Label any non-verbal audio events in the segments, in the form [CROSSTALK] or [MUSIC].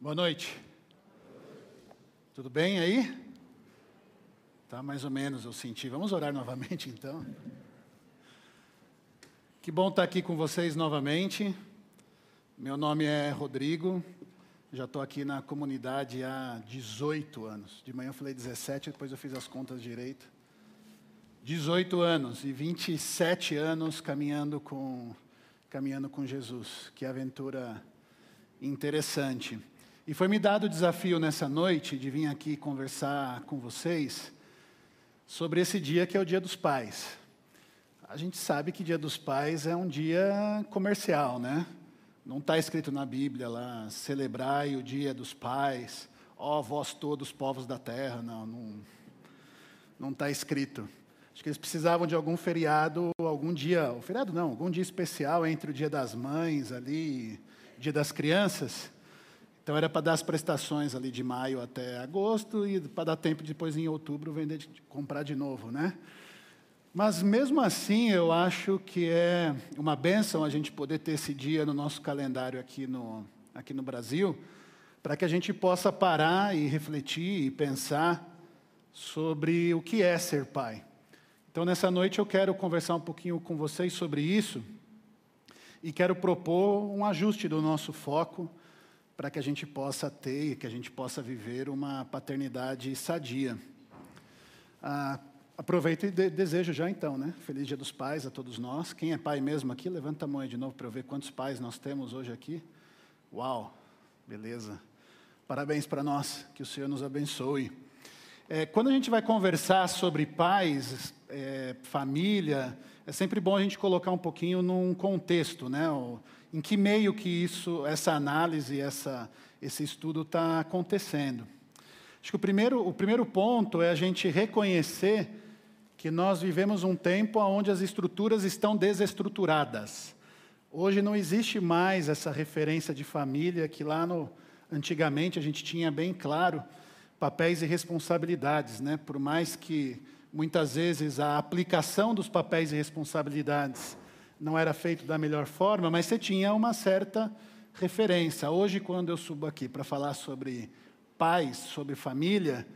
Boa noite. Tudo bem aí? Tá mais ou menos, eu senti. Vamos orar novamente então. Que bom estar aqui com vocês novamente. Meu nome é Rodrigo. Já estou aqui na comunidade há 18 anos. De manhã eu falei 17, depois eu fiz as contas direito. 18 anos e 27 anos caminhando com caminhando com Jesus. Que aventura interessante. E foi me dado o desafio nessa noite de vir aqui conversar com vocês sobre esse dia que é o Dia dos Pais. A gente sabe que Dia dos Pais é um dia comercial, né? Não está escrito na Bíblia lá, celebrai o Dia dos Pais, ó vós todos povos da terra, não, não está escrito. Acho que eles precisavam de algum feriado, algum dia, feriado não, algum dia especial entre o Dia das Mães ali, Dia das Crianças, então era para dar as prestações ali de maio até agosto e para dar tempo depois em outubro vender, comprar de novo, né? Mas mesmo assim eu acho que é uma benção a gente poder ter esse dia no nosso calendário aqui no, aqui no Brasil, para que a gente possa parar e refletir e pensar sobre o que é ser pai. Então nessa noite eu quero conversar um pouquinho com vocês sobre isso e quero propor um ajuste do nosso foco para que a gente possa ter, que a gente possa viver uma paternidade sadia. Ah, aproveito e de desejo já então, né? Feliz Dia dos Pais a todos nós. Quem é pai mesmo aqui, levanta a mão aí de novo para eu ver quantos pais nós temos hoje aqui. Uau, beleza. Parabéns para nós, que o Senhor nos abençoe. É, quando a gente vai conversar sobre pais, é, família, é sempre bom a gente colocar um pouquinho num contexto, né? O, em que meio que isso, essa análise, essa, esse estudo está acontecendo. Acho que o primeiro, o primeiro ponto é a gente reconhecer que nós vivemos um tempo onde as estruturas estão desestruturadas. Hoje não existe mais essa referência de família que lá no, antigamente a gente tinha bem claro papéis e responsabilidades, né? Por mais que muitas vezes a aplicação dos papéis e responsabilidades não era feito da melhor forma, mas você tinha uma certa referência. Hoje, quando eu subo aqui para falar sobre pais, sobre família,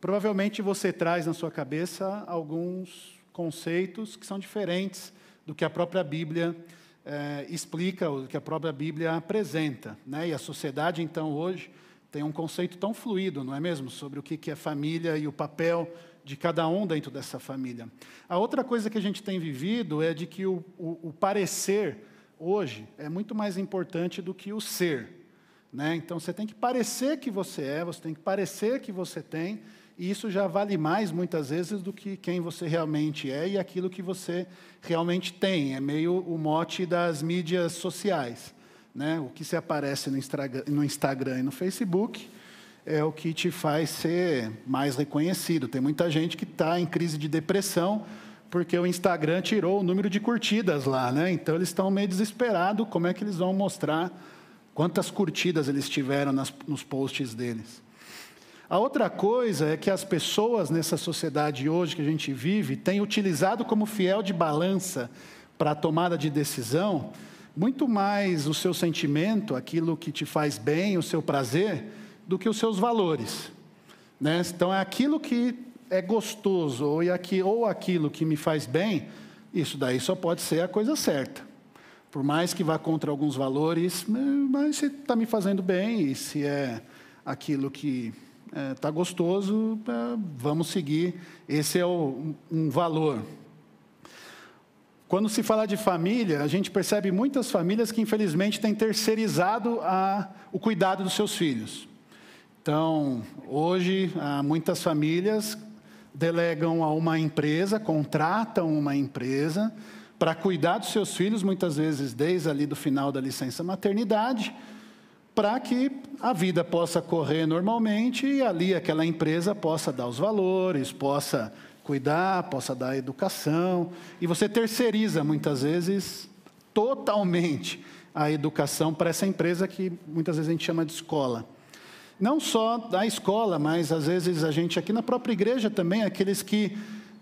provavelmente você traz na sua cabeça alguns conceitos que são diferentes do que a própria Bíblia eh, explica, ou do que a própria Bíblia apresenta. Né? E a sociedade, então, hoje, tem um conceito tão fluido, não é mesmo? Sobre o que é família e o papel de cada um dentro dessa família. A outra coisa que a gente tem vivido é de que o, o, o parecer hoje é muito mais importante do que o ser. Né? Então você tem que parecer que você é, você tem que parecer que você tem, e isso já vale mais muitas vezes do que quem você realmente é e aquilo que você realmente tem. É meio o mote das mídias sociais. Né? O que se aparece no Instagram e no Facebook é o que te faz ser mais reconhecido. Tem muita gente que está em crise de depressão porque o Instagram tirou o número de curtidas lá, né? Então eles estão meio desesperados como é que eles vão mostrar quantas curtidas eles tiveram nas, nos posts deles. A outra coisa é que as pessoas nessa sociedade hoje que a gente vive têm utilizado como fiel de balança para a tomada de decisão muito mais o seu sentimento, aquilo que te faz bem, o seu prazer, do que os seus valores. Né? Então, é aquilo que é gostoso ou, aqui, ou aquilo que me faz bem, isso daí só pode ser a coisa certa. Por mais que vá contra alguns valores, mas se está me fazendo bem e se é aquilo que está é, tá gostoso, é, vamos seguir. Esse é o, um valor. Quando se fala de família, a gente percebe muitas famílias que infelizmente têm terceirizado a, o cuidado dos seus filhos. Então, hoje, muitas famílias delegam a uma empresa, contratam uma empresa para cuidar dos seus filhos, muitas vezes desde ali do final da licença maternidade, para que a vida possa correr normalmente e ali aquela empresa possa dar os valores, possa cuidar, possa dar educação. E você terceiriza muitas vezes totalmente a educação para essa empresa que muitas vezes a gente chama de escola. Não só da escola, mas às vezes a gente aqui na própria igreja também, aqueles que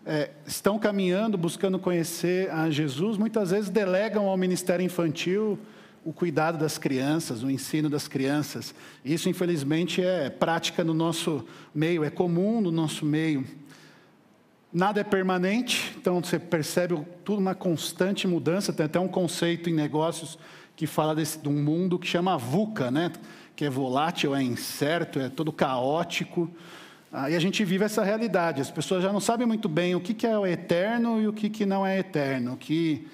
é, estão caminhando, buscando conhecer a Jesus, muitas vezes delegam ao ministério infantil o cuidado das crianças, o ensino das crianças. Isso, infelizmente, é prática no nosso meio, é comum no nosso meio. Nada é permanente, então você percebe tudo uma constante mudança. Tem até um conceito em negócios que fala desse, de um mundo que chama VUCA, né? Que é volátil, é incerto, é todo caótico. Ah, e a gente vive essa realidade. As pessoas já não sabem muito bem o que, é o eterno e o que, que não é eterno, o que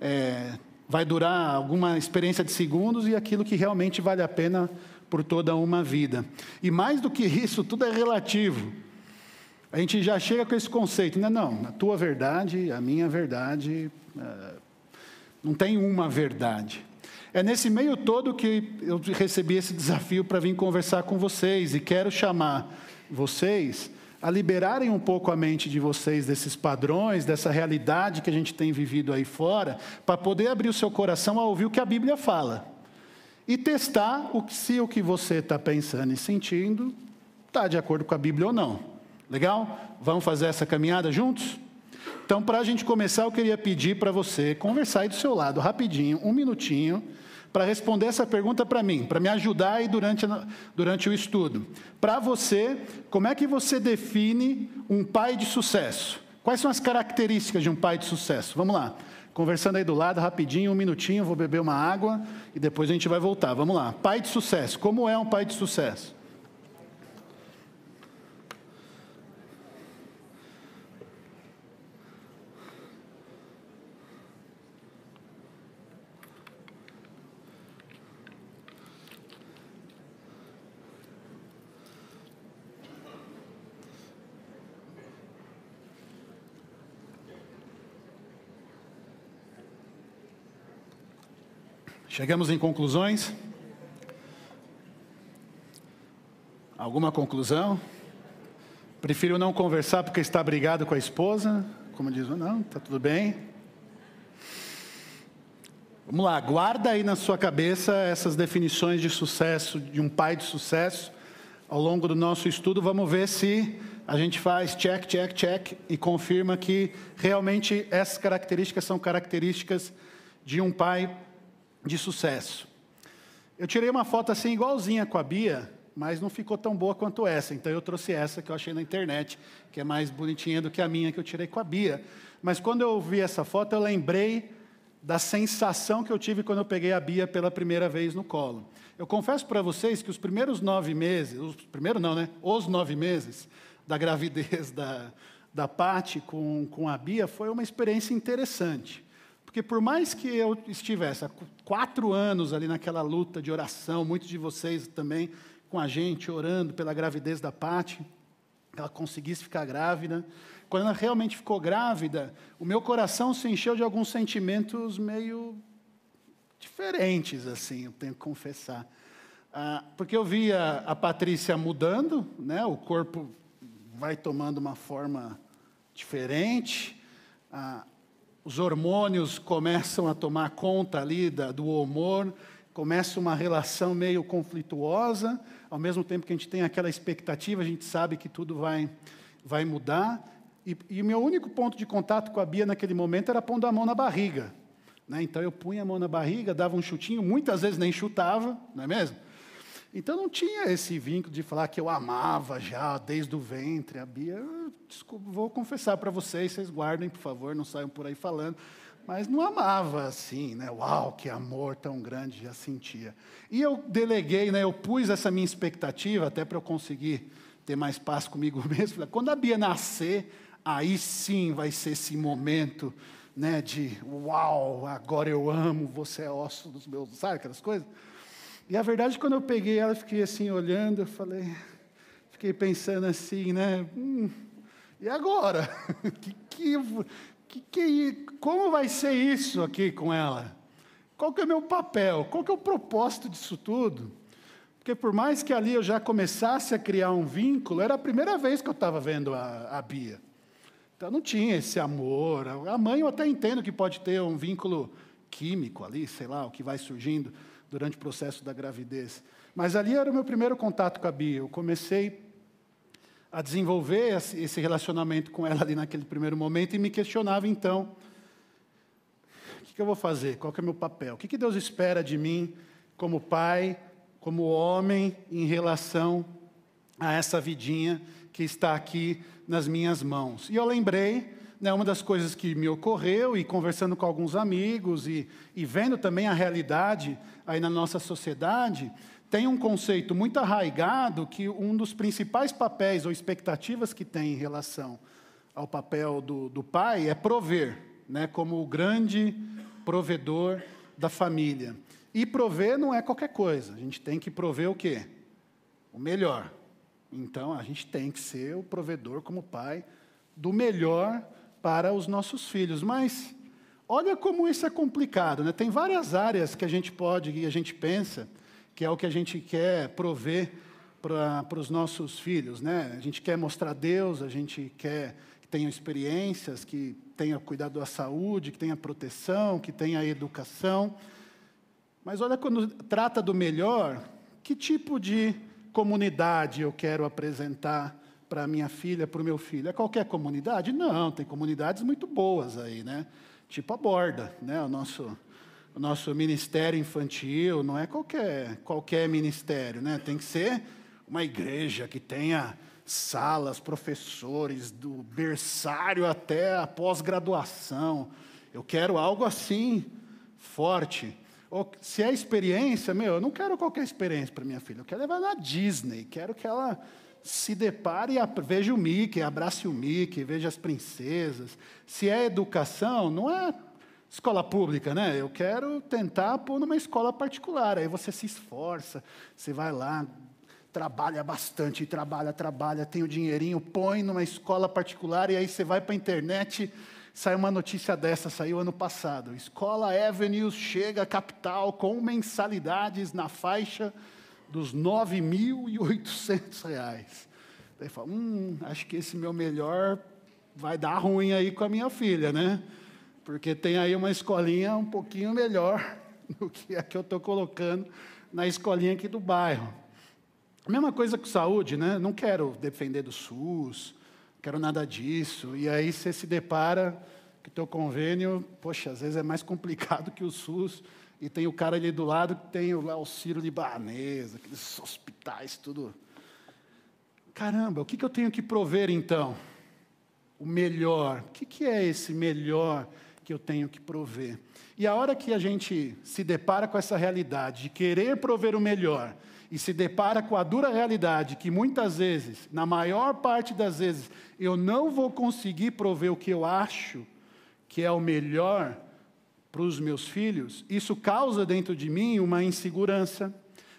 é, vai durar alguma experiência de segundos e aquilo que realmente vale a pena por toda uma vida. E mais do que isso, tudo é relativo. A gente já chega com esse conceito, né? não, a tua verdade, a minha verdade, é, não tem uma verdade. É nesse meio todo que eu recebi esse desafio para vir conversar com vocês e quero chamar vocês a liberarem um pouco a mente de vocês desses padrões, dessa realidade que a gente tem vivido aí fora, para poder abrir o seu coração a ouvir o que a Bíblia fala e testar o, se o que você está pensando e sentindo está de acordo com a Bíblia ou não. Legal? Vamos fazer essa caminhada juntos? Então, para a gente começar, eu queria pedir para você conversar aí do seu lado, rapidinho, um minutinho para responder essa pergunta para mim, para me ajudar aí durante, durante o estudo. Para você, como é que você define um pai de sucesso? Quais são as características de um pai de sucesso? Vamos lá. Conversando aí do lado, rapidinho, um minutinho, vou beber uma água e depois a gente vai voltar. Vamos lá. Pai de sucesso. Como é um pai de sucesso? Chegamos em conclusões? Alguma conclusão? Prefiro não conversar porque está brigado com a esposa? Como diz, não, está tudo bem. Vamos lá, guarda aí na sua cabeça essas definições de sucesso, de um pai de sucesso. Ao longo do nosso estudo, vamos ver se a gente faz check, check, check e confirma que realmente essas características são características de um pai de sucesso. Eu tirei uma foto assim igualzinha com a Bia, mas não ficou tão boa quanto essa. Então eu trouxe essa que eu achei na internet, que é mais bonitinha do que a minha que eu tirei com a Bia. Mas quando eu vi essa foto, eu lembrei da sensação que eu tive quando eu peguei a Bia pela primeira vez no colo. Eu confesso para vocês que os primeiros nove meses, os primeiro não, né? Os nove meses da gravidez [LAUGHS] da, da Pati com, com a Bia foi uma experiência interessante. Porque por mais que eu estivesse há quatro anos ali naquela luta de oração, muitos de vocês também com a gente orando pela gravidez da Pati, ela conseguisse ficar grávida. Quando ela realmente ficou grávida, o meu coração se encheu de alguns sentimentos meio diferentes, assim, eu tenho que confessar. Ah, porque eu via a Patrícia mudando, né, o corpo vai tomando uma forma diferente. Ah, os hormônios começam a tomar conta ali da, do humor, começa uma relação meio conflituosa, ao mesmo tempo que a gente tem aquela expectativa, a gente sabe que tudo vai, vai mudar. E o meu único ponto de contato com a Bia naquele momento era pondo a mão na barriga. Né? Então eu punha a mão na barriga, dava um chutinho, muitas vezes nem chutava, não é mesmo? Então não tinha esse vínculo de falar que eu amava já desde o ventre. A Bia, desculpa, vou confessar para vocês, vocês guardem, por favor, não saiam por aí falando. Mas não amava assim, né? Uau, que amor tão grande já sentia. E eu deleguei, né? Eu pus essa minha expectativa até para eu conseguir ter mais paz comigo [LAUGHS] mesmo. Quando a Bia nascer, aí sim vai ser esse momento, né? De uau, agora eu amo, você é osso dos meus, sabe aquelas coisas? E a verdade, quando eu peguei ela, fiquei assim olhando, eu falei, fiquei pensando assim, né? Hum, e agora? [LAUGHS] que, que, que, como vai ser isso aqui com ela? Qual que é o meu papel? Qual que é o propósito disso tudo? Porque por mais que ali eu já começasse a criar um vínculo, era a primeira vez que eu estava vendo a, a Bia. Então não tinha esse amor. A mãe eu até entendo que pode ter um vínculo químico ali, sei lá, o que vai surgindo durante o processo da gravidez. Mas ali era o meu primeiro contato com a Bia. Eu comecei a desenvolver esse relacionamento com ela ali naquele primeiro momento e me questionava então: que, que eu vou fazer? Qual é o meu papel? O que Deus espera de mim como pai, como homem, em relação a essa vidinha que está aqui nas minhas mãos? E eu lembrei né, uma das coisas que me ocorreu, e conversando com alguns amigos, e, e vendo também a realidade aí na nossa sociedade, tem um conceito muito arraigado que um dos principais papéis ou expectativas que tem em relação ao papel do, do pai é prover, né, como o grande provedor da família. E prover não é qualquer coisa, a gente tem que prover o quê? O melhor. Então a gente tem que ser o provedor como pai do melhor para os nossos filhos. Mas olha como isso é complicado, né? Tem várias áreas que a gente pode e a gente pensa que é o que a gente quer prover para, os nossos filhos, né? A gente quer mostrar Deus, a gente quer que tenham experiências, que tenha cuidado da saúde, que tenha proteção, que tenha educação. Mas olha quando trata do melhor, que tipo de comunidade eu quero apresentar para minha filha, para o meu filho. É qualquer comunidade? Não, tem comunidades muito boas aí, né? Tipo a Borda, né? O nosso, o nosso ministério infantil não é qualquer, qualquer ministério, né? Tem que ser uma igreja que tenha salas, professores, do berçário até a pós-graduação. Eu quero algo assim, forte. Ou, se é experiência, meu, eu não quero qualquer experiência para minha filha. Eu quero levar na Disney, quero que ela se depare e veja o Mickey, abrace o Mickey, veja as princesas. Se é educação, não é escola pública, né? Eu quero tentar pôr numa escola particular. Aí você se esforça, você vai lá, trabalha bastante, trabalha, trabalha, tem o dinheirinho, põe numa escola particular e aí você vai para a internet, sai uma notícia dessa, saiu ano passado. Escola Avenues chega à capital com mensalidades na faixa dos 9.800 reais. Daí fala, hum, acho que esse meu melhor vai dar ruim aí com a minha filha, né? Porque tem aí uma escolinha um pouquinho melhor [LAUGHS] do que a que eu estou colocando na escolinha aqui do bairro. A mesma coisa com saúde, né? Não quero defender do SUS, quero nada disso. E aí você se depara que teu convênio, poxa, às vezes é mais complicado [LAUGHS] que o SUS e tem o cara ali do lado que tem lá o Ciro Libanês, aqueles hospitais, tudo. Caramba, o que, que eu tenho que prover então? O melhor. O que, que é esse melhor que eu tenho que prover? E a hora que a gente se depara com essa realidade de querer prover o melhor e se depara com a dura realidade que muitas vezes, na maior parte das vezes, eu não vou conseguir prover o que eu acho que é o melhor, para os meus filhos, isso causa dentro de mim uma insegurança,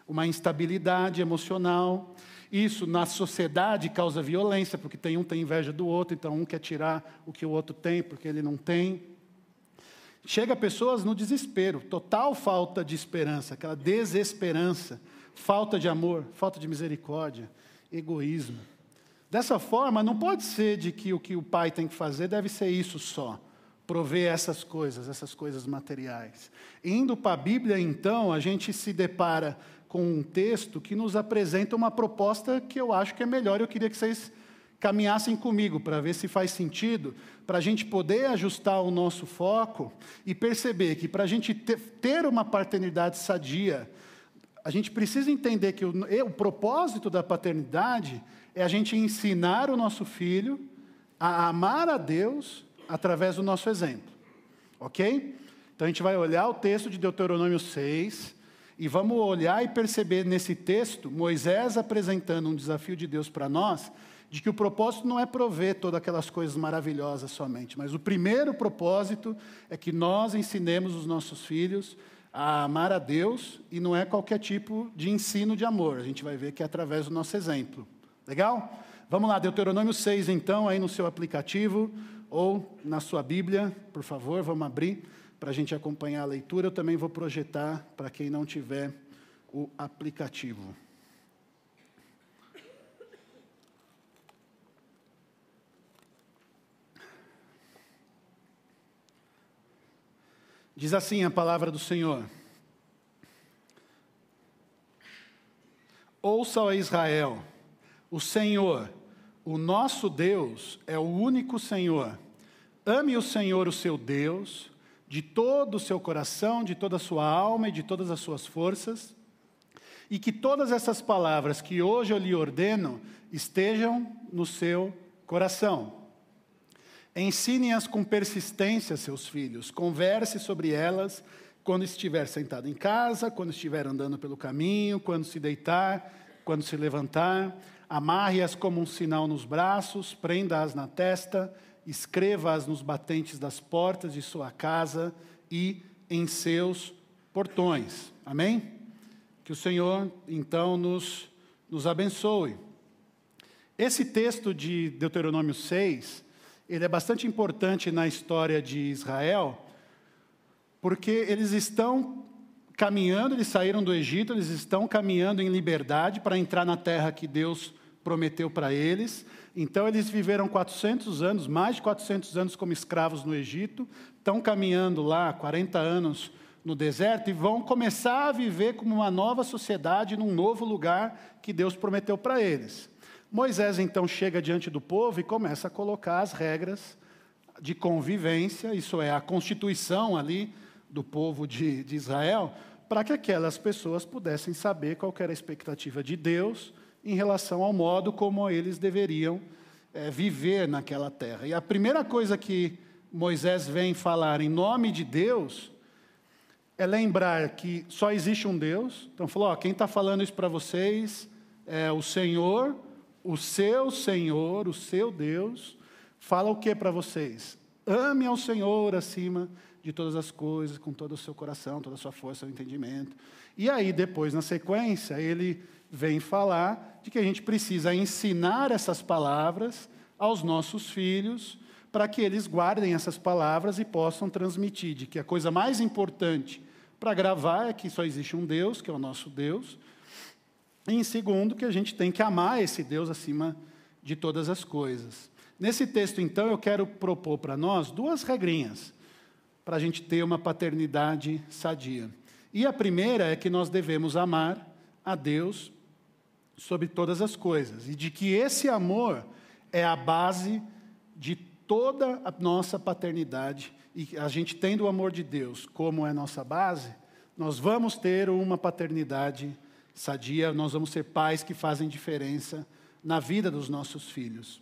uma instabilidade emocional. Isso na sociedade causa violência, porque tem um tem inveja do outro, então um quer tirar o que o outro tem porque ele não tem. Chega pessoas no desespero, total falta de esperança, aquela desesperança, falta de amor, falta de misericórdia, egoísmo. Dessa forma, não pode ser de que o que o pai tem que fazer deve ser isso só prover essas coisas, essas coisas materiais. Indo para a Bíblia, então, a gente se depara com um texto que nos apresenta uma proposta que eu acho que é melhor. Eu queria que vocês caminhassem comigo para ver se faz sentido, para a gente poder ajustar o nosso foco e perceber que para a gente ter uma paternidade sadia, a gente precisa entender que o, o propósito da paternidade é a gente ensinar o nosso filho a amar a Deus através do nosso exemplo. Ok? Então a gente vai olhar o texto de Deuteronômio 6 e vamos olhar e perceber nesse texto Moisés apresentando um desafio de Deus para nós, de que o propósito não é prover todas aquelas coisas maravilhosas somente, mas o primeiro propósito é que nós ensinemos os nossos filhos a amar a Deus e não é qualquer tipo de ensino de amor. A gente vai ver que é através do nosso exemplo. Legal? Vamos lá, Deuteronômio 6, então, aí no seu aplicativo ou na sua Bíblia, por favor, vamos abrir para a gente acompanhar a leitura. Eu também vou projetar para quem não tiver o aplicativo. Diz assim a palavra do Senhor: Ouça, ó Israel, o Senhor, o nosso Deus, é o único Senhor. Ame o Senhor, o seu Deus, de todo o seu coração, de toda a sua alma e de todas as suas forças, e que todas essas palavras que hoje eu lhe ordeno estejam no seu coração. Ensine-as com persistência, seus filhos, converse sobre elas quando estiver sentado em casa, quando estiver andando pelo caminho, quando se deitar, quando se levantar. Amarre-as como um sinal nos braços, prenda-as na testa, escreva-as nos batentes das portas de sua casa e em seus portões. Amém? Que o Senhor, então, nos, nos abençoe. Esse texto de Deuteronômio 6, ele é bastante importante na história de Israel, porque eles estão caminhando, eles saíram do Egito, eles estão caminhando em liberdade para entrar na terra que Deus prometeu para eles. Então, eles viveram 400 anos, mais de 400 anos como escravos no Egito, estão caminhando lá 40 anos no deserto e vão começar a viver como uma nova sociedade num novo lugar que Deus prometeu para eles. Moisés então chega diante do povo e começa a colocar as regras de convivência, isso é, a constituição ali do povo de, de Israel, para que aquelas pessoas pudessem saber qual era a expectativa de Deus em relação ao modo como eles deveriam é, viver naquela terra. E a primeira coisa que Moisés vem falar em nome de Deus é lembrar que só existe um Deus. Então, falou: ó, quem está falando isso para vocês é o Senhor, o seu Senhor, o seu Deus. Fala o que para vocês? Ame ao Senhor acima de todas as coisas, com todo o seu coração, toda a sua força, seu entendimento. E aí, depois, na sequência, ele vem falar de que a gente precisa ensinar essas palavras aos nossos filhos, para que eles guardem essas palavras e possam transmitir, de que a coisa mais importante para gravar é que só existe um Deus, que é o nosso Deus, e em segundo, que a gente tem que amar esse Deus acima de todas as coisas. Nesse texto, então, eu quero propor para nós duas regrinhas para a gente ter uma paternidade sadia. E a primeira é que nós devemos amar a Deus sobre todas as coisas, e de que esse amor é a base de toda a nossa paternidade, e a gente tendo o amor de Deus como é nossa base, nós vamos ter uma paternidade sadia, nós vamos ser pais que fazem diferença na vida dos nossos filhos.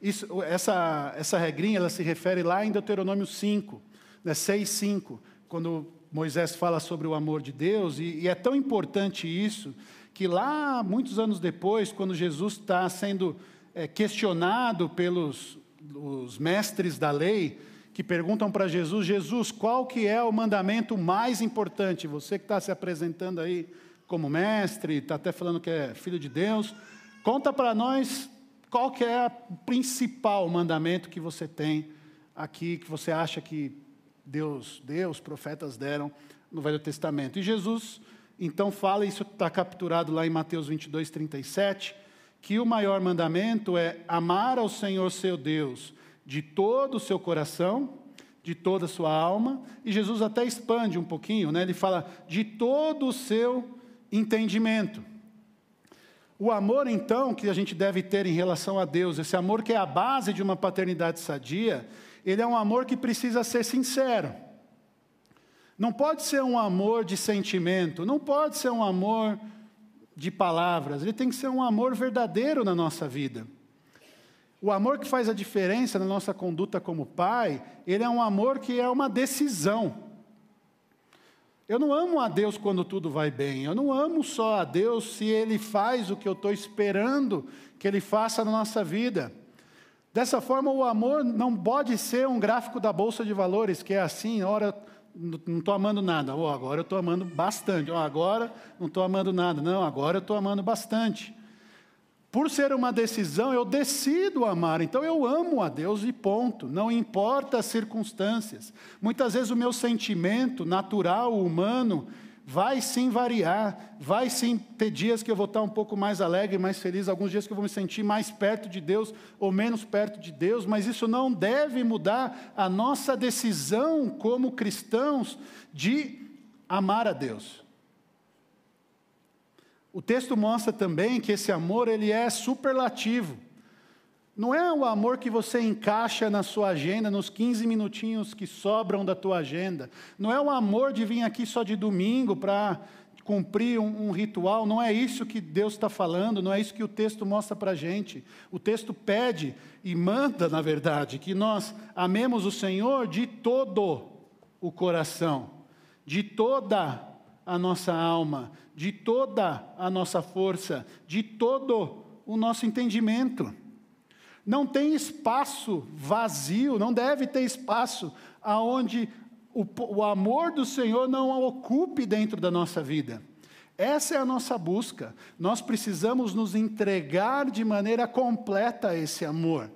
Isso, essa, essa regrinha ela se refere lá em Deuteronômio 5, né, 6, 5, quando Moisés fala sobre o amor de Deus, e, e é tão importante isso, que lá, muitos anos depois, quando Jesus está sendo é, questionado pelos os mestres da lei, que perguntam para Jesus, Jesus, qual que é o mandamento mais importante? Você que está se apresentando aí como mestre, está até falando que é filho de Deus, conta para nós qual que é o principal mandamento que você tem aqui, que você acha que Deus, Deus, profetas deram no Velho Testamento. E Jesus então fala, isso está capturado lá em Mateus 22, 37, que o maior mandamento é amar ao Senhor seu Deus de todo o seu coração, de toda a sua alma, e Jesus até expande um pouquinho, né? ele fala de todo o seu entendimento. O amor, então, que a gente deve ter em relação a Deus, esse amor que é a base de uma paternidade sadia, ele é um amor que precisa ser sincero. Não pode ser um amor de sentimento, não pode ser um amor de palavras, ele tem que ser um amor verdadeiro na nossa vida. O amor que faz a diferença na nossa conduta como pai, ele é um amor que é uma decisão. Eu não amo a Deus quando tudo vai bem, eu não amo só a Deus se Ele faz o que eu estou esperando que Ele faça na nossa vida. Dessa forma, o amor não pode ser um gráfico da Bolsa de Valores, que é assim, ora não estou amando nada, oh, agora eu estou amando bastante, oh, agora não estou amando nada, não, agora eu estou amando bastante. Por ser uma decisão, eu decido amar, então eu amo a Deus e ponto, não importa as circunstâncias. Muitas vezes o meu sentimento natural, humano, vai sim variar, vai sim ter dias que eu vou estar um pouco mais alegre, mais feliz, alguns dias que eu vou me sentir mais perto de Deus ou menos perto de Deus, mas isso não deve mudar a nossa decisão como cristãos de amar a Deus. O texto mostra também que esse amor ele é superlativo. Não é o amor que você encaixa na sua agenda, nos 15 minutinhos que sobram da tua agenda. Não é o amor de vir aqui só de domingo para cumprir um, um, ritual. Não é isso que Deus está falando, não é isso que o texto mostra para a gente. O texto pede e manda, na verdade, que nós amemos o Senhor de todo o coração, de toda a nossa alma, de toda a nossa força, de todo o nosso entendimento. Não tem espaço vazio, não deve ter espaço aonde o, o amor do Senhor não ocupe dentro da nossa vida. Essa é a nossa busca. Nós precisamos nos entregar de maneira completa a esse amor.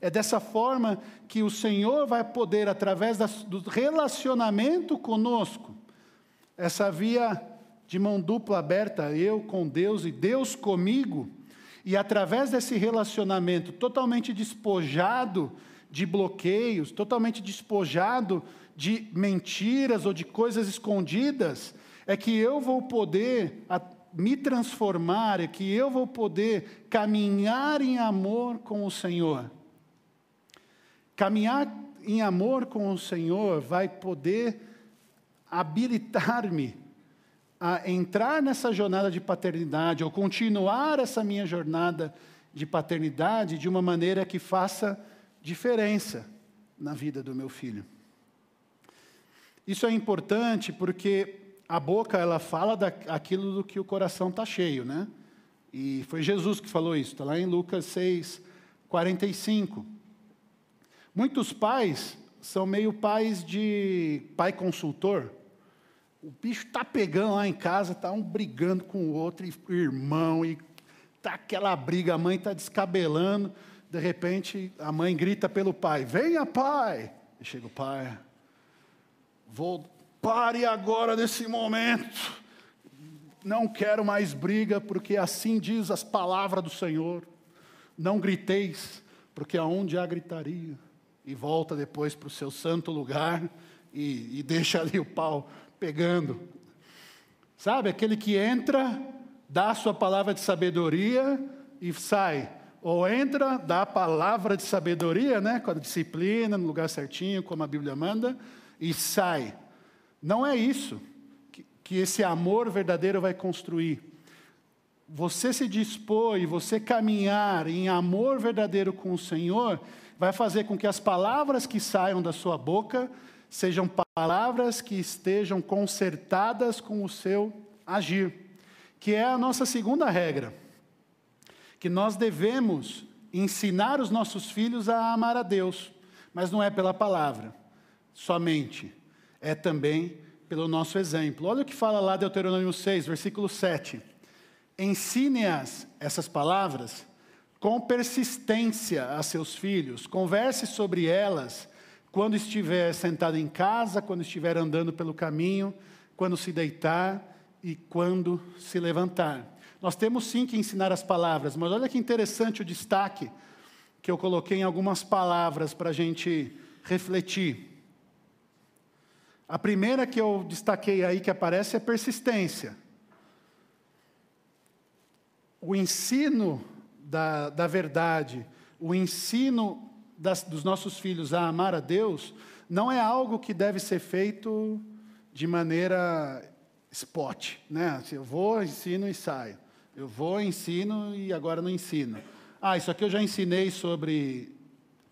É dessa forma que o Senhor vai poder, através do relacionamento conosco, essa via de mão dupla aberta, eu com Deus e Deus comigo, e através desse relacionamento totalmente despojado de bloqueios, totalmente despojado de mentiras ou de coisas escondidas, é que eu vou poder me transformar, é que eu vou poder caminhar em amor com o Senhor. Caminhar em amor com o Senhor vai poder habilitar-me a entrar nessa jornada de paternidade, ou continuar essa minha jornada de paternidade de uma maneira que faça diferença na vida do meu filho. Isso é importante porque a boca ela fala daquilo do que o coração está cheio, né? E foi Jesus que falou isso, está lá em Lucas 6, 45. Muitos pais são meio pais de pai consultor. O bicho está pegando lá em casa, está um brigando com o outro, e irmão, e tá aquela briga, a mãe está descabelando. De repente, a mãe grita pelo pai: Venha, pai! E chega o pai: Vou, pare agora nesse momento. Não quero mais briga, porque assim diz as palavras do Senhor. Não griteis, porque aonde há gritaria. E volta depois para o seu santo lugar e, e deixa ali o pau pegando. Sabe, aquele que entra, dá a sua palavra de sabedoria e sai. Ou entra, dá a palavra de sabedoria, né, com a disciplina, no lugar certinho, como a Bíblia manda, e sai. Não é isso que, que esse amor verdadeiro vai construir. Você se dispor e você caminhar em amor verdadeiro com o Senhor, vai fazer com que as palavras que saiam da sua boca sejam palavras que estejam consertadas com o seu agir, que é a nossa segunda regra, que nós devemos ensinar os nossos filhos a amar a Deus, mas não é pela palavra somente, é também pelo nosso exemplo. Olha o que fala lá Deuteronômio 6, versículo 7. Ensine-as essas palavras com persistência a seus filhos, converse sobre elas quando estiver sentado em casa, quando estiver andando pelo caminho, quando se deitar e quando se levantar. Nós temos sim que ensinar as palavras, mas olha que interessante o destaque que eu coloquei em algumas palavras para a gente refletir. A primeira que eu destaquei aí que aparece é persistência. O ensino da, da verdade, o ensino das, dos nossos filhos a amar a Deus não é algo que deve ser feito de maneira spot, né? Assim, eu vou, ensino e saio. Eu vou, ensino e agora não ensino. Ah, isso aqui eu já ensinei sobre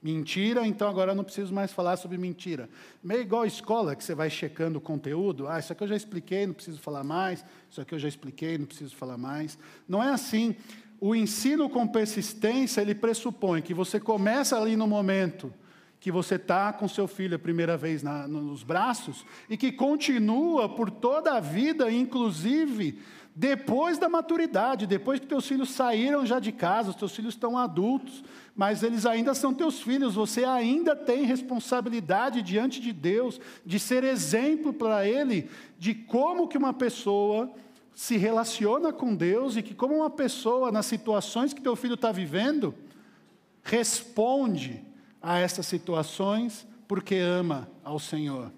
mentira, então agora eu não preciso mais falar sobre mentira. Meio igual a escola, que você vai checando o conteúdo. Ah, isso aqui eu já expliquei, não preciso falar mais. Isso aqui eu já expliquei, não preciso falar mais. Não é assim o ensino com persistência, ele pressupõe que você começa ali no momento que você está com seu filho a primeira vez na, nos braços e que continua por toda a vida, inclusive depois da maturidade, depois que teus filhos saíram já de casa, os teus filhos estão adultos, mas eles ainda são teus filhos, você ainda tem responsabilidade diante de Deus de ser exemplo para ele de como que uma pessoa se relaciona com Deus e que, como uma pessoa, nas situações que teu filho está vivendo, responde a essas situações porque ama ao Senhor.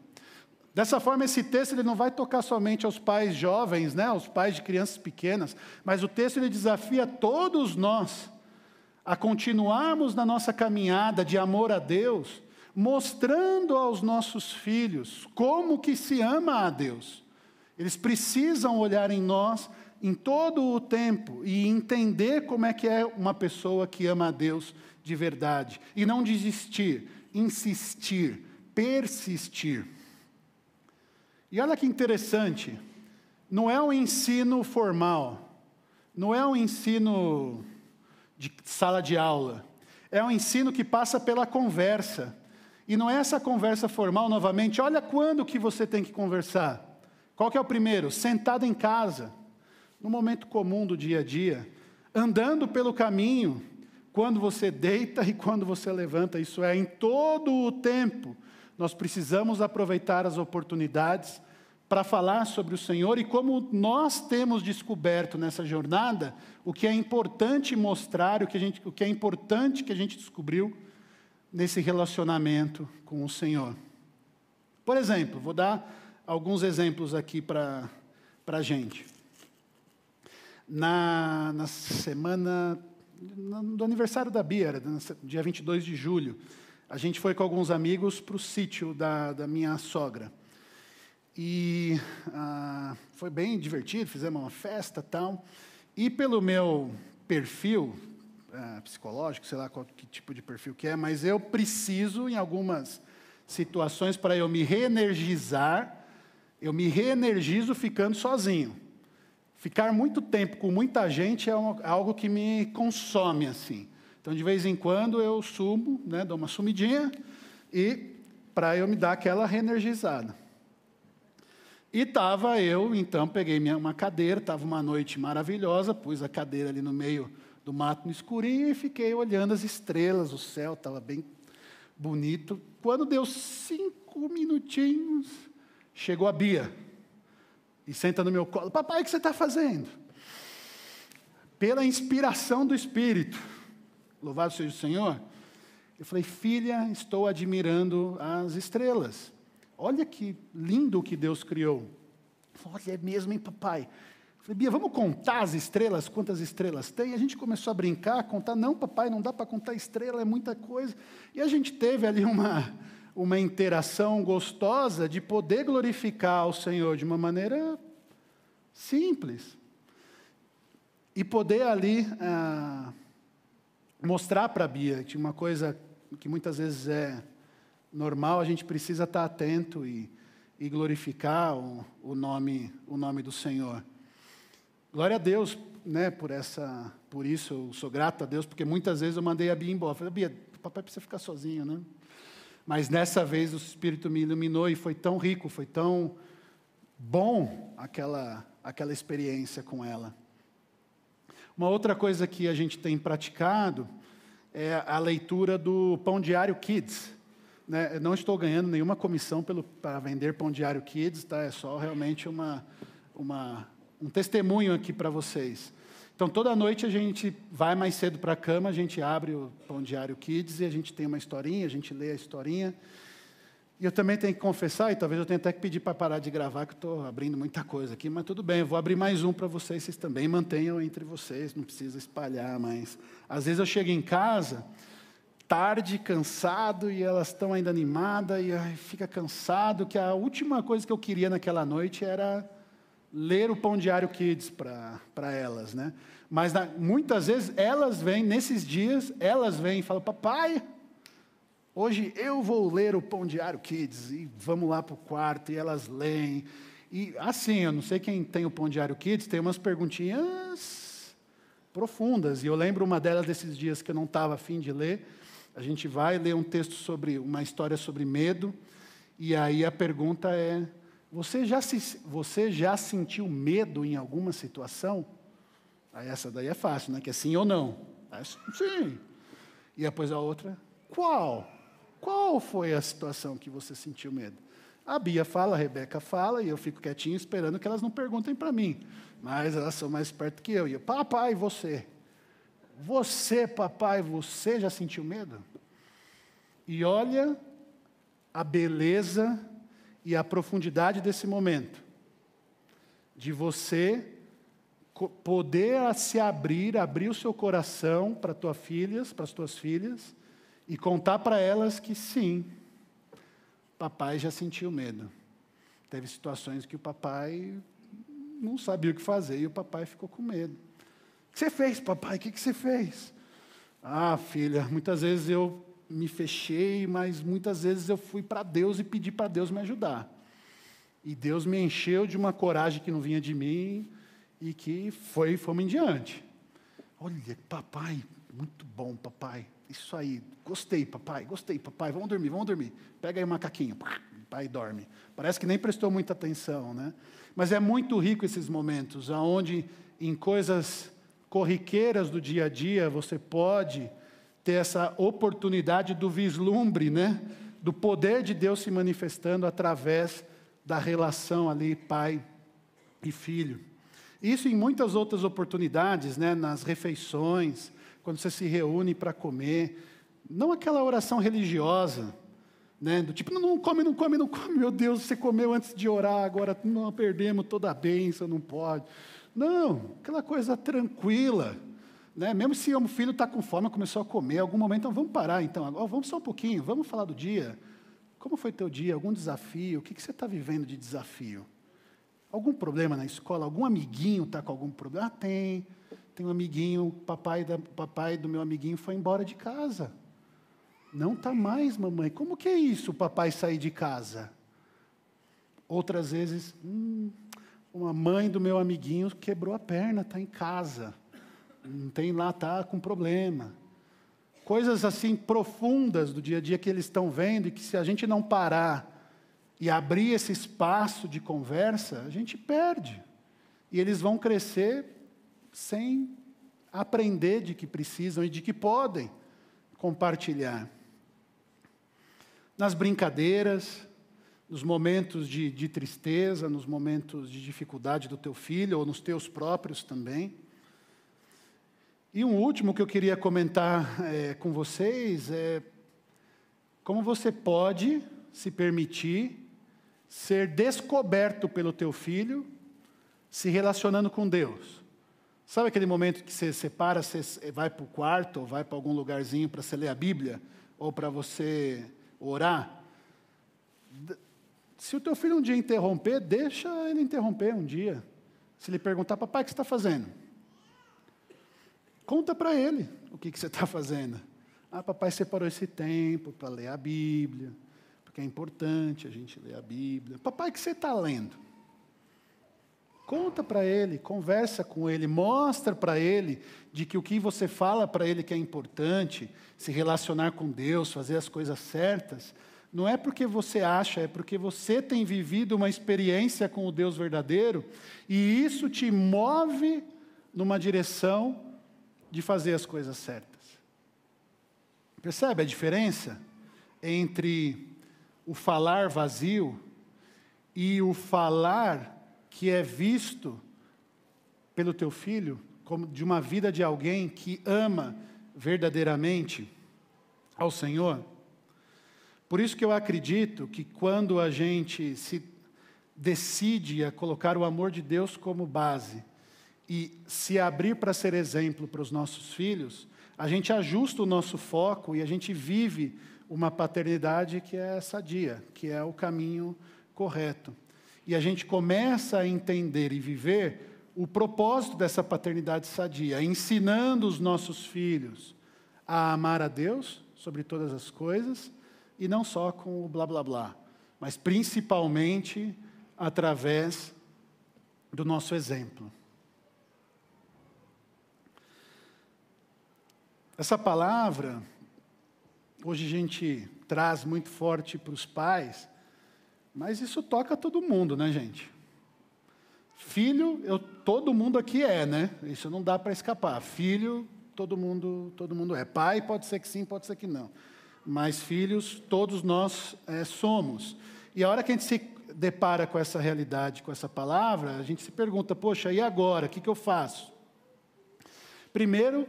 Dessa forma, esse texto ele não vai tocar somente aos pais jovens, né, aos pais de crianças pequenas, mas o texto ele desafia todos nós a continuarmos na nossa caminhada de amor a Deus, mostrando aos nossos filhos como que se ama a Deus. Eles precisam olhar em nós em todo o tempo e entender como é que é uma pessoa que ama a Deus de verdade e não desistir, insistir, persistir. E olha que interessante, não é um ensino formal, não é um ensino de sala de aula, é um ensino que passa pela conversa. E não é essa conversa formal novamente, olha quando que você tem que conversar. Qual que é o primeiro? Sentado em casa, no momento comum do dia a dia, andando pelo caminho, quando você deita e quando você levanta, isso é, em todo o tempo, nós precisamos aproveitar as oportunidades para falar sobre o Senhor e como nós temos descoberto nessa jornada o que é importante mostrar, o que, gente, o que é importante que a gente descobriu nesse relacionamento com o Senhor. Por exemplo, vou dar alguns exemplos aqui para a gente. Na, na semana do aniversário da Bia, era dia 22 de julho, a gente foi com alguns amigos para o sítio da, da minha sogra. E ah, foi bem divertido, fizemos uma festa tal. E pelo meu perfil ah, psicológico, sei lá qual que tipo de perfil que é, mas eu preciso, em algumas situações, para eu me reenergizar, eu me reenergizo ficando sozinho. Ficar muito tempo com muita gente é algo que me consome assim. Então, de vez em quando, eu sumo, né, dou uma sumidinha, e para eu me dar aquela reenergizada. E estava eu, então, peguei minha, uma cadeira, estava uma noite maravilhosa, pus a cadeira ali no meio do mato no escurinho e fiquei olhando as estrelas, o céu estava bem bonito. Quando deu cinco minutinhos, chegou a Bia e senta no meu colo. Papai, o que você está fazendo? Pela inspiração do Espírito, louvado seja o Senhor, eu falei, filha, estou admirando as estrelas. Olha que lindo que Deus criou. Olha, é mesmo, hein, papai? Eu falei, Bia, vamos contar as estrelas, quantas estrelas tem? E a gente começou a brincar, a contar. Não, papai, não dá para contar estrela, é muita coisa. E a gente teve ali uma, uma interação gostosa de poder glorificar ao Senhor de uma maneira simples. E poder ali ah, mostrar para a Bia que uma coisa que muitas vezes é normal, a gente precisa estar atento e, e glorificar o, o, nome, o nome do Senhor. Glória a Deus, né, por essa, por isso eu sou grato a Deus, porque muitas vezes eu mandei a Bia embora. Falei, Bia, papai precisa ficar sozinho, né? Mas nessa vez o Espírito me iluminou e foi tão rico, foi tão bom aquela, aquela experiência com ela. Uma outra coisa que a gente tem praticado é a leitura do Pão Diário Kids né, não estou ganhando nenhuma comissão pelo, para vender Pão Diário Kids, tá? é só realmente uma, uma, um testemunho aqui para vocês. Então, toda noite a gente vai mais cedo para a cama, a gente abre o Pão Diário Kids e a gente tem uma historinha, a gente lê a historinha. E eu também tenho que confessar, e talvez eu tenha até que pedir para parar de gravar, que estou abrindo muita coisa aqui, mas tudo bem, eu vou abrir mais um para vocês, vocês também mantenham entre vocês, não precisa espalhar mais. Às vezes eu chego em casa tarde, cansado, e elas estão ainda animadas, e ai, fica cansado, que a última coisa que eu queria naquela noite era ler o Pão Diário Kids para elas, né? Mas na, muitas vezes elas vêm, nesses dias, elas vêm e falam, papai, hoje eu vou ler o Pão Diário Kids, e vamos lá para o quarto, e elas leem. E assim, eu não sei quem tem o Pão Diário Kids, tem umas perguntinhas profundas, e eu lembro uma delas desses dias que eu não estava afim de ler, a gente vai ler um texto sobre uma história sobre medo, e aí a pergunta é: você já, se, você já sentiu medo em alguma situação? Aí essa daí é fácil, né? Que é sim ou não. É, sim. E depois a outra, qual? Qual foi a situação que você sentiu medo? A Bia fala, a Rebeca fala, e eu fico quietinho esperando que elas não perguntem para mim. Mas elas são mais espertas que eu. E eu, papai, você? Você, papai, você já sentiu medo? E olha a beleza e a profundidade desse momento. De você poder se abrir, abrir o seu coração para tuas filhas, para as tuas filhas, e contar para elas que sim, papai já sentiu medo. Teve situações que o papai não sabia o que fazer e o papai ficou com medo. O que você fez, papai? O que você fez? Ah, filha, muitas vezes eu me fechei, mas muitas vezes eu fui para Deus e pedi para Deus me ajudar. E Deus me encheu de uma coragem que não vinha de mim e que foi, fomos em diante. Olha, papai, muito bom, papai. Isso aí, gostei, papai, gostei, papai. Vamos dormir, vamos dormir. Pega aí o macaquinho, pai dorme. Parece que nem prestou muita atenção, né? Mas é muito rico esses momentos, aonde em coisas corriqueiras do dia a dia você pode ter essa oportunidade do vislumbre, né? Do poder de Deus se manifestando através da relação ali pai e filho. Isso em muitas outras oportunidades, né, nas refeições, quando você se reúne para comer, não aquela oração religiosa, né, do tipo, não come, não come, não come, meu Deus, você comeu antes de orar, agora não perdemos toda a bênção, não pode. Não, aquela coisa tranquila, né, mesmo se o filho está com fome, começou a comer, algum momento, então vamos parar, então, agora, vamos só um pouquinho, vamos falar do dia. Como foi teu dia? Algum desafio? O que, que você está vivendo de desafio? Algum problema na escola? Algum amiguinho está com algum problema? Ah, tem. Tem um amiguinho, papai, da, papai do meu amiguinho foi embora de casa. Não está mais, mamãe. Como que é isso, o papai sair de casa? Outras vezes, hum, uma mãe do meu amiguinho quebrou a perna, está em casa. Não tem lá, está com problema. Coisas assim profundas do dia a dia que eles estão vendo e que se a gente não parar e abrir esse espaço de conversa, a gente perde. E eles vão crescer sem aprender de que precisam e de que podem compartilhar. Nas brincadeiras, nos momentos de, de, tristeza, nos momentos de dificuldade do teu filho ou nos teus próprios também. E um último que eu queria comentar é, com vocês é como você pode se permitir ser descoberto pelo teu filho se relacionando com Deus. Sabe aquele momento que você separa, você vai para o quarto ou vai para algum lugarzinho para você ler a Bíblia ou para você orar? Se o teu filho um dia interromper, deixa ele interromper um dia. Se ele perguntar, papai, o que você está fazendo? Conta para ele o que, que você está fazendo. Ah, papai separou esse tempo para ler a Bíblia que é importante a gente ler a Bíblia. Papai, o que você está lendo? Conta para ele, conversa com ele, mostra para ele de que o que você fala para ele que é importante, se relacionar com Deus, fazer as coisas certas, não é porque você acha, é porque você tem vivido uma experiência com o Deus verdadeiro e isso te move numa direção de fazer as coisas certas. Percebe a diferença entre o falar vazio e o falar que é visto pelo teu filho como de uma vida de alguém que ama verdadeiramente ao Senhor. Por isso que eu acredito que quando a gente se decide a colocar o amor de Deus como base e se abrir para ser exemplo para os nossos filhos, a gente ajusta o nosso foco e a gente vive uma paternidade que é sadia, que é o caminho correto. E a gente começa a entender e viver o propósito dessa paternidade sadia, ensinando os nossos filhos a amar a Deus sobre todas as coisas e não só com o blá blá blá, mas principalmente através do nosso exemplo. Essa palavra Hoje a gente traz muito forte para os pais, mas isso toca todo mundo, né, gente? Filho, eu, todo mundo aqui é, né? Isso não dá para escapar. Filho, todo mundo, todo mundo é. Pai, pode ser que sim, pode ser que não. Mas filhos, todos nós é, somos. E a hora que a gente se depara com essa realidade, com essa palavra, a gente se pergunta: poxa, e agora? O que, que eu faço? Primeiro,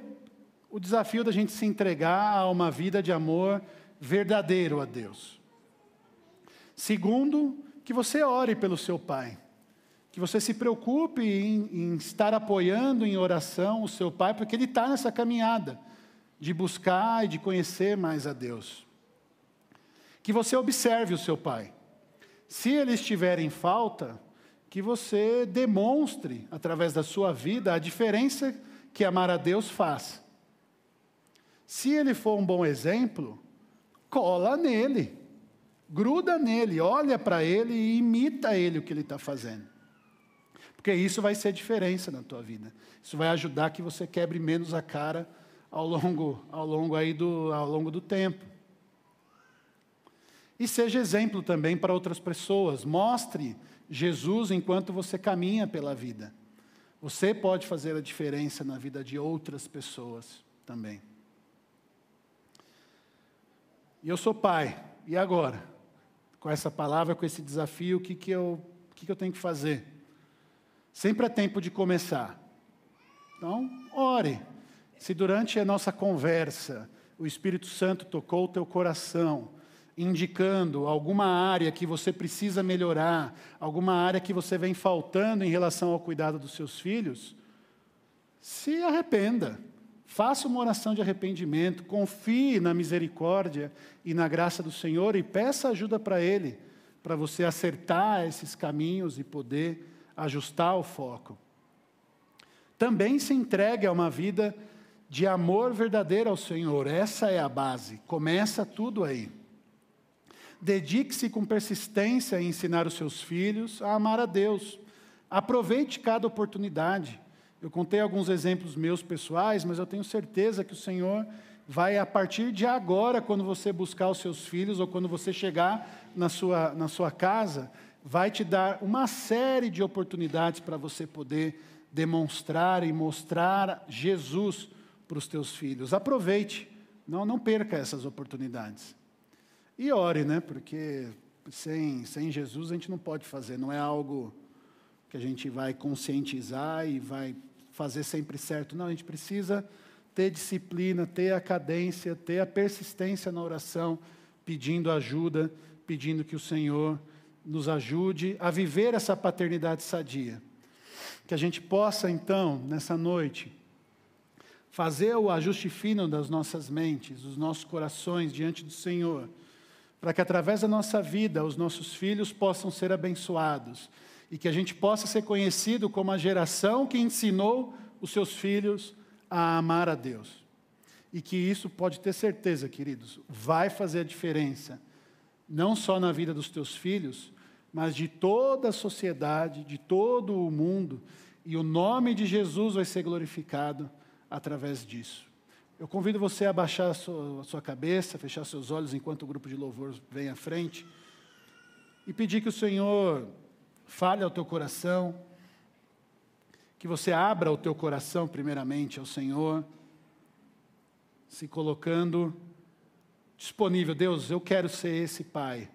o desafio da gente se entregar a uma vida de amor verdadeiro a Deus. Segundo, que você ore pelo seu pai, Que você se preocupe em, em estar apoiando em oração o seu pai, porque ele está nessa caminhada de buscar e de conhecer mais a Deus. Que você observe o seu pai. Se ele estiver em falta, que você demonstre, através da sua vida, a diferença que amar a Deus faz. Se ele for um bom exemplo, cola nele, gruda nele, olha para ele e imita ele o que ele está fazendo. Porque isso vai ser diferença na tua vida. Isso vai ajudar que você quebre menos a cara ao longo, ao longo, aí do, ao longo do tempo. E seja exemplo também para outras pessoas. Mostre Jesus enquanto você caminha pela vida. Você pode fazer a diferença na vida de outras pessoas também. E eu sou pai, e agora? Com essa palavra, com esse desafio, o que, que, eu, o que, que eu tenho que fazer? Sempre é tempo de começar. Então, ore. Se durante a nossa conversa o Espírito Santo tocou o teu coração, indicando alguma área que você precisa melhorar, alguma área que você vem faltando em relação ao cuidado dos seus filhos, se arrependa. Faça uma oração de arrependimento, confie na misericórdia e na graça do Senhor e peça ajuda para Ele, para você acertar esses caminhos e poder ajustar o foco. Também se entregue a uma vida de amor verdadeiro ao Senhor, essa é a base, começa tudo aí. Dedique-se com persistência a ensinar os seus filhos a amar a Deus. Aproveite cada oportunidade. Eu contei alguns exemplos meus pessoais, mas eu tenho certeza que o Senhor vai, a partir de agora, quando você buscar os seus filhos ou quando você chegar na sua, na sua casa, vai te dar uma série de oportunidades para você poder demonstrar e mostrar Jesus para os teus filhos. Aproveite, não, não perca essas oportunidades. E ore, né? Porque sem, sem Jesus a gente não pode fazer, não é algo que a gente vai conscientizar e vai fazer sempre certo. Não, a gente precisa ter disciplina, ter a cadência, ter a persistência na oração, pedindo ajuda, pedindo que o Senhor nos ajude a viver essa paternidade sadia. Que a gente possa, então, nessa noite, fazer o ajuste fino das nossas mentes, dos nossos corações diante do Senhor, para que através da nossa vida os nossos filhos possam ser abençoados e que a gente possa ser conhecido como a geração que ensinou os seus filhos a amar a Deus. E que isso pode ter certeza, queridos, vai fazer a diferença, não só na vida dos teus filhos, mas de toda a sociedade, de todo o mundo, e o nome de Jesus vai ser glorificado através disso. Eu convido você a baixar a sua, a sua cabeça, fechar seus olhos enquanto o grupo de louvor vem à frente e pedir que o Senhor fale ao teu coração, que você abra o teu coração primeiramente ao Senhor, se colocando disponível. Deus, eu quero ser esse pai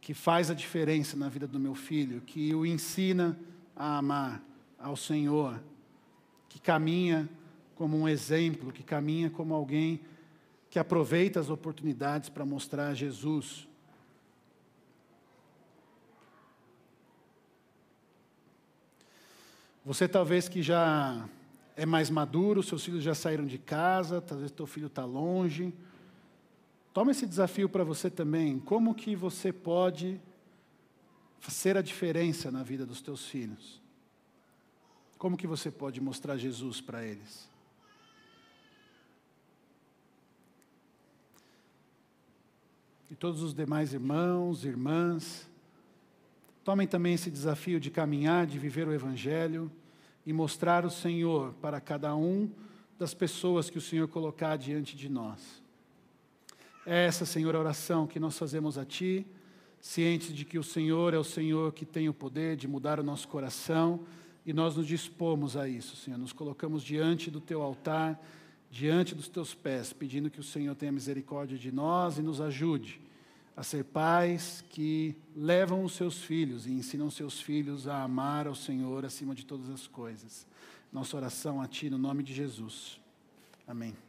que faz a diferença na vida do meu filho, que o ensina a amar ao Senhor, que caminha como um exemplo, que caminha como alguém que aproveita as oportunidades para mostrar Jesus. Você talvez que já é mais maduro, seus filhos já saíram de casa, talvez teu filho está longe. Toma esse desafio para você também. Como que você pode ser a diferença na vida dos teus filhos? Como que você pode mostrar Jesus para eles? E todos os demais irmãos, irmãs, Tomem também esse desafio de caminhar, de viver o Evangelho e mostrar o Senhor para cada um das pessoas que o Senhor colocar diante de nós. É essa, Senhor, a oração que nós fazemos a Ti, cientes de que o Senhor é o Senhor que tem o poder de mudar o nosso coração e nós nos dispomos a isso, Senhor. Nos colocamos diante do Teu altar, diante dos Teus pés, pedindo que o Senhor tenha misericórdia de nós e nos ajude a ser pais que levam os seus filhos e ensinam seus filhos a amar ao Senhor acima de todas as coisas. Nossa oração a Ti no nome de Jesus. Amém.